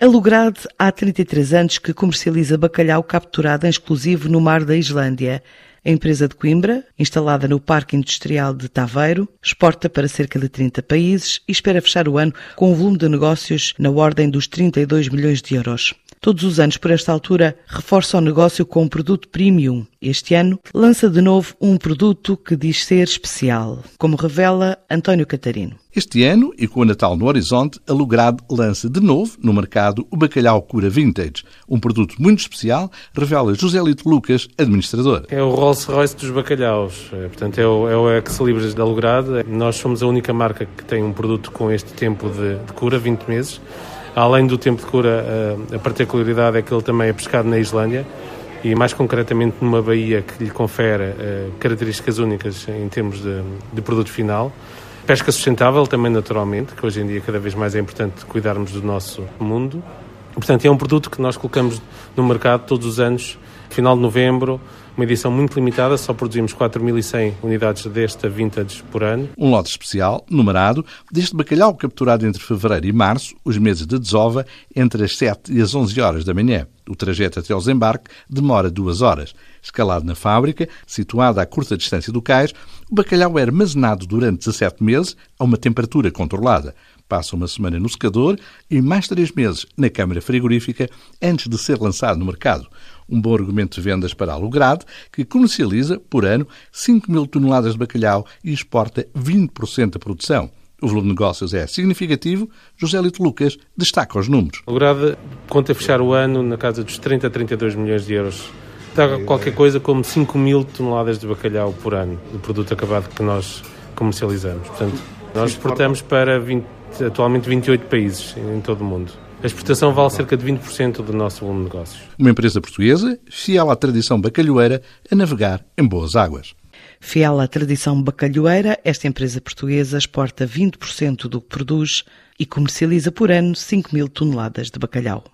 A Lograde há 33 anos que comercializa bacalhau capturado em exclusivo no mar da Islândia. A empresa de Coimbra, instalada no Parque Industrial de Taveiro, exporta para cerca de 30 países e espera fechar o ano com um volume de negócios na ordem dos 32 milhões de euros. Todos os anos, por esta altura, reforça o negócio com um produto premium. Este ano, lança de novo um produto que diz ser especial, como revela António Catarino. Este ano, e com o Natal no horizonte, a Lograde lança de novo no mercado o bacalhau cura vintage, um produto muito especial, revela José Lito Lucas, administrador. É o Rolls-Royce dos bacalhaus, é, portanto é o, é o ex-libris da Lograde. Nós somos a única marca que tem um produto com este tempo de, de cura, 20 meses. Além do tempo de cura, eh, a particularidade é que ele também é pescado na Islândia e mais concretamente numa baía que lhe confere uh, características únicas em termos de, de, produto final. Pesca sustentável também naturalmente, que hoje em dia cada vez mais é importante cuidarmos do nosso mundo. Portanto, é um produto que nós colocamos no mercado todos os anos, final de novembro, uma edição muito limitada, só produzimos 4.100 unidades desta vintage por ano. Um lote especial, numerado, deste bacalhau capturado entre fevereiro e março, os meses de desova, entre as 7 e as 11 horas da manhã. O trajeto até ao desembarque demora duas horas. Escalado na fábrica, situada a curta distância do cais, o bacalhau é armazenado durante 17 meses a uma temperatura controlada. Passa uma semana no secador e mais três meses na câmara frigorífica antes de ser lançado no mercado um bom argumento de vendas para a Lograde, que comercializa, por ano, 5 mil toneladas de bacalhau e exporta 20% da produção. O volume de negócios é significativo. José Lito Lucas destaca os números. A Lograde conta fechar o ano na casa dos 30 a 32 milhões de euros. Dá qualquer coisa como 5 mil toneladas de bacalhau por ano, do produto acabado que nós comercializamos. Portanto, nós exportamos para 20, atualmente 28 países em todo o mundo. A exportação vale cerca de 20% do nosso volume de negócios. Uma empresa portuguesa, fiel à tradição bacalhoeira, a navegar em boas águas. Fiel à tradição bacalhoeira, esta empresa portuguesa exporta 20% do que produz e comercializa por ano 5 mil toneladas de bacalhau.